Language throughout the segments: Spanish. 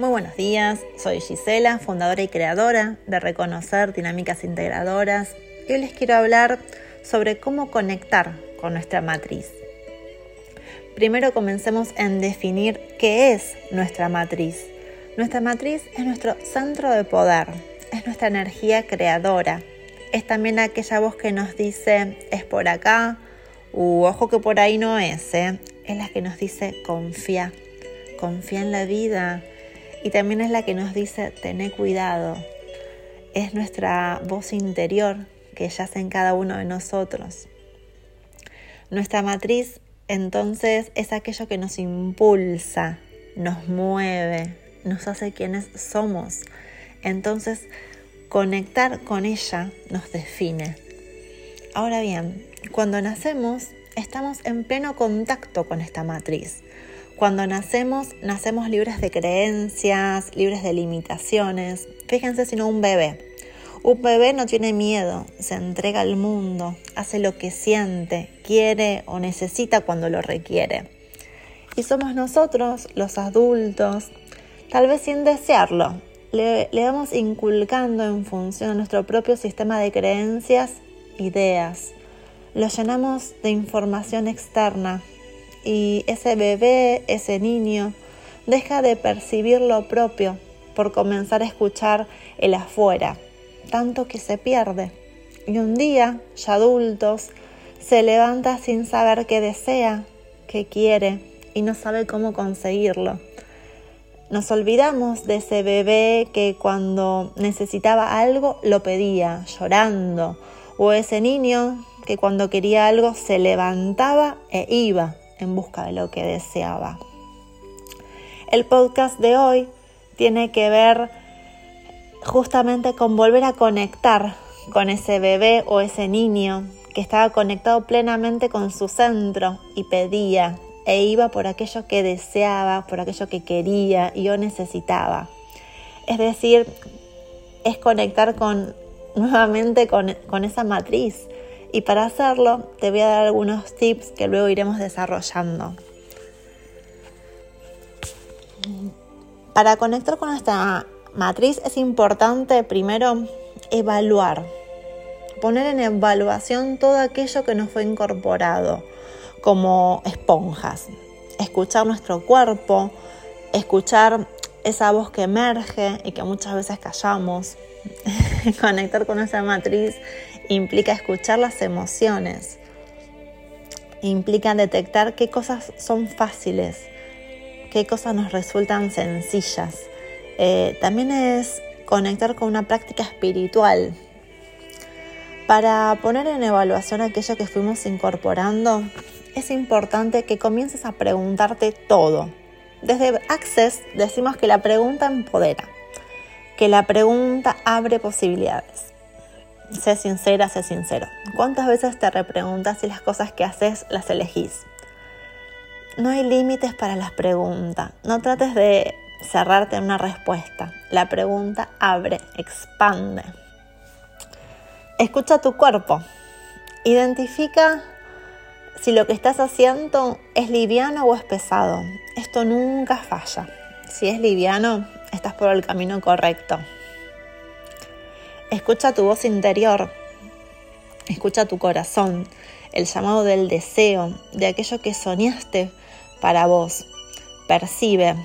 Muy buenos días, soy Gisela, fundadora y creadora de Reconocer Dinámicas Integradoras y hoy les quiero hablar sobre cómo conectar con nuestra matriz. Primero comencemos en definir qué es nuestra matriz. Nuestra matriz es nuestro centro de poder, es nuestra energía creadora, es también aquella voz que nos dice es por acá, u ojo que por ahí no es, ¿eh? es la que nos dice confía, confía en la vida y también es la que nos dice tené cuidado. Es nuestra voz interior que yace en cada uno de nosotros. Nuestra matriz entonces es aquello que nos impulsa, nos mueve, nos hace quienes somos. Entonces conectar con ella nos define. Ahora bien, cuando nacemos estamos en pleno contacto con esta matriz. Cuando nacemos, nacemos libres de creencias, libres de limitaciones. Fíjense si no un bebé. Un bebé no tiene miedo, se entrega al mundo, hace lo que siente, quiere o necesita cuando lo requiere. Y somos nosotros, los adultos, tal vez sin desearlo, le, le vamos inculcando en función de nuestro propio sistema de creencias, ideas, lo llenamos de información externa y ese bebé, ese niño, deja de percibir lo propio por comenzar a escuchar el afuera, tanto que se pierde. Y un día, ya adultos, se levanta sin saber qué desea, qué quiere y no sabe cómo conseguirlo. Nos olvidamos de ese bebé que cuando necesitaba algo lo pedía, llorando, o ese niño que cuando quería algo se levantaba e iba en busca de lo que deseaba. El podcast de hoy tiene que ver justamente con volver a conectar con ese bebé o ese niño que estaba conectado plenamente con su centro y pedía e iba por aquello que deseaba, por aquello que quería y yo necesitaba. Es decir, es conectar con nuevamente con, con esa matriz, y para hacerlo te voy a dar algunos tips que luego iremos desarrollando. Para conectar con esta matriz es importante primero evaluar, poner en evaluación todo aquello que nos fue incorporado como esponjas, escuchar nuestro cuerpo, escuchar esa voz que emerge y que muchas veces callamos, conectar con esa matriz implica escuchar las emociones, implica detectar qué cosas son fáciles, qué cosas nos resultan sencillas. Eh, también es conectar con una práctica espiritual. Para poner en evaluación aquello que fuimos incorporando, es importante que comiences a preguntarte todo. Desde Access decimos que la pregunta empodera, que la pregunta abre posibilidades sé sincera, sé sincero. ¿Cuántas veces te repreguntas si las cosas que haces las elegís? No hay límites para las preguntas. No trates de cerrarte en una respuesta. La pregunta abre, expande. Escucha tu cuerpo. Identifica si lo que estás haciendo es liviano o es pesado. Esto nunca falla. Si es liviano, estás por el camino correcto. Escucha tu voz interior, escucha tu corazón, el llamado del deseo, de aquello que soñaste para vos. Percibe.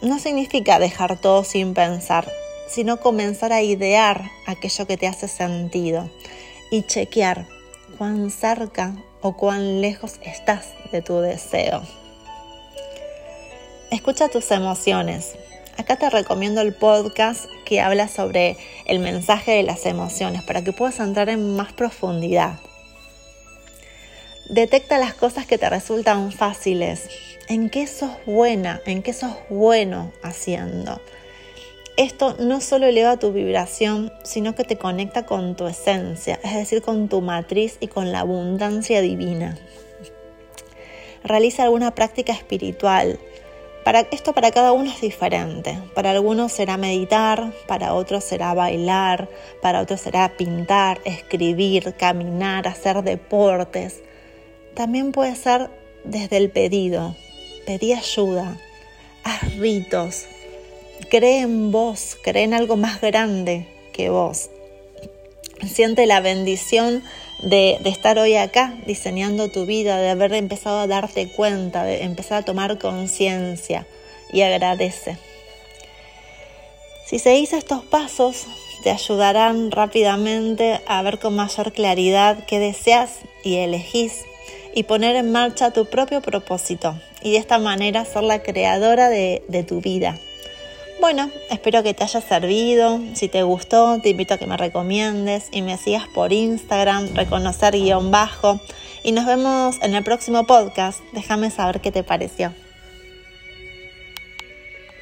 No significa dejar todo sin pensar, sino comenzar a idear aquello que te hace sentido y chequear cuán cerca o cuán lejos estás de tu deseo. Escucha tus emociones, Acá te recomiendo el podcast que habla sobre el mensaje de las emociones para que puedas entrar en más profundidad. Detecta las cosas que te resultan fáciles, en qué sos buena, en qué sos bueno haciendo. Esto no solo eleva tu vibración, sino que te conecta con tu esencia, es decir, con tu matriz y con la abundancia divina. Realiza alguna práctica espiritual, esto para cada uno es diferente. Para algunos será meditar, para otros será bailar, para otros será pintar, escribir, caminar, hacer deportes. También puede ser desde el pedido. Pedí ayuda, haz ritos, cree en vos, cree en algo más grande que vos. Siente la bendición de, estar hoy acá diseñando tu vida, de haber empezado a darte cuenta, de empezar a tomar conciencia y agradece. Si seguís estos pasos, te ayudarán rápidamente a ver con mayor claridad qué deseas y elegís y poner en marcha tu propio propósito y de esta manera ser la creadora de tu vida. Bueno, espero que te haya servido. Si te gustó, te invito a que me recomiendes y me sigas por Instagram, reconocer guion bajo. Y nos vemos en el próximo podcast. Déjame saber qué te pareció.